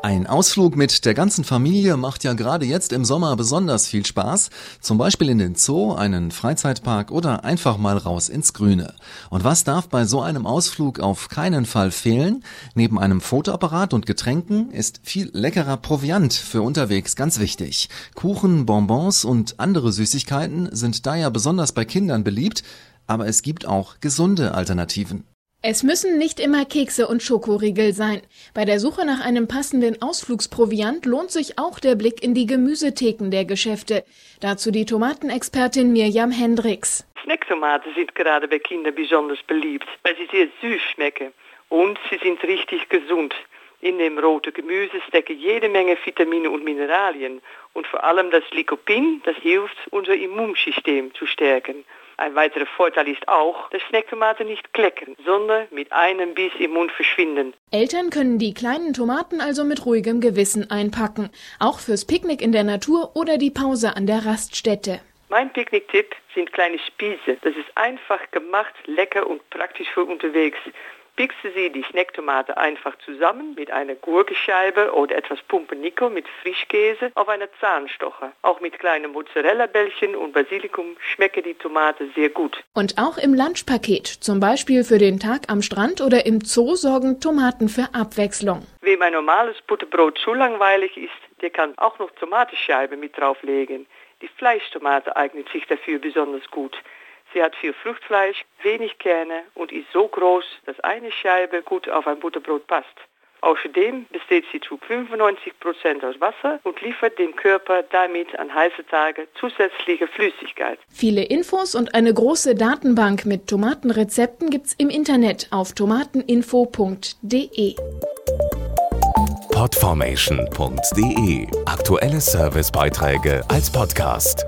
Ein Ausflug mit der ganzen Familie macht ja gerade jetzt im Sommer besonders viel Spaß. Zum Beispiel in den Zoo, einen Freizeitpark oder einfach mal raus ins Grüne. Und was darf bei so einem Ausflug auf keinen Fall fehlen? Neben einem Fotoapparat und Getränken ist viel leckerer Proviant für unterwegs ganz wichtig. Kuchen, Bonbons und andere Süßigkeiten sind daher besonders bei Kindern beliebt, aber es gibt auch gesunde Alternativen. Es müssen nicht immer Kekse und Schokoriegel sein. Bei der Suche nach einem passenden Ausflugsproviant lohnt sich auch der Blick in die Gemüsetheken der Geschäfte. Dazu die Tomatenexpertin Mirjam Hendricks. Snacktomaten sind gerade bei Kindern besonders beliebt, weil sie sehr süß schmecken und sie sind richtig gesund. In dem roten Gemüse stecken jede Menge Vitamine und Mineralien und vor allem das Lycopin, das hilft, unser Immunsystem zu stärken. Ein weiterer Vorteil ist auch, dass Snacktomaten nicht kleckern, sondern mit einem Biss im Mund verschwinden. Eltern können die kleinen Tomaten also mit ruhigem Gewissen einpacken, auch fürs Picknick in der Natur oder die Pause an der Raststätte. Mein Picknicktipp sind kleine Spieße. Das ist einfach gemacht, lecker und praktisch für unterwegs. Pickste Sie die Snacktomate einfach zusammen mit einer Gurkenscheibe oder etwas Pumpernickel mit Frischkäse auf einer Zahnstocher. Auch mit kleinen Mozzarella-Bällchen und Basilikum schmecken die Tomate sehr gut. Und auch im Lunchpaket, zum Beispiel für den Tag am Strand oder im Zoo, sorgen Tomaten für Abwechslung. Wem ein normales Butterbrot zu langweilig ist, der kann auch noch Tomatenscheibe mit drauflegen. Die Fleischtomate eignet sich dafür besonders gut. Sie hat viel Fruchtfleisch, wenig Kerne und ist so groß, dass eine Scheibe gut auf ein Butterbrot passt. Außerdem besteht sie zu 95% aus Wasser und liefert dem Körper damit an heißen Tagen zusätzliche Flüssigkeit. Viele Infos und eine große Datenbank mit Tomatenrezepten gibt's im Internet auf tomateninfo.de. Podformation.de Aktuelle Servicebeiträge als Podcast.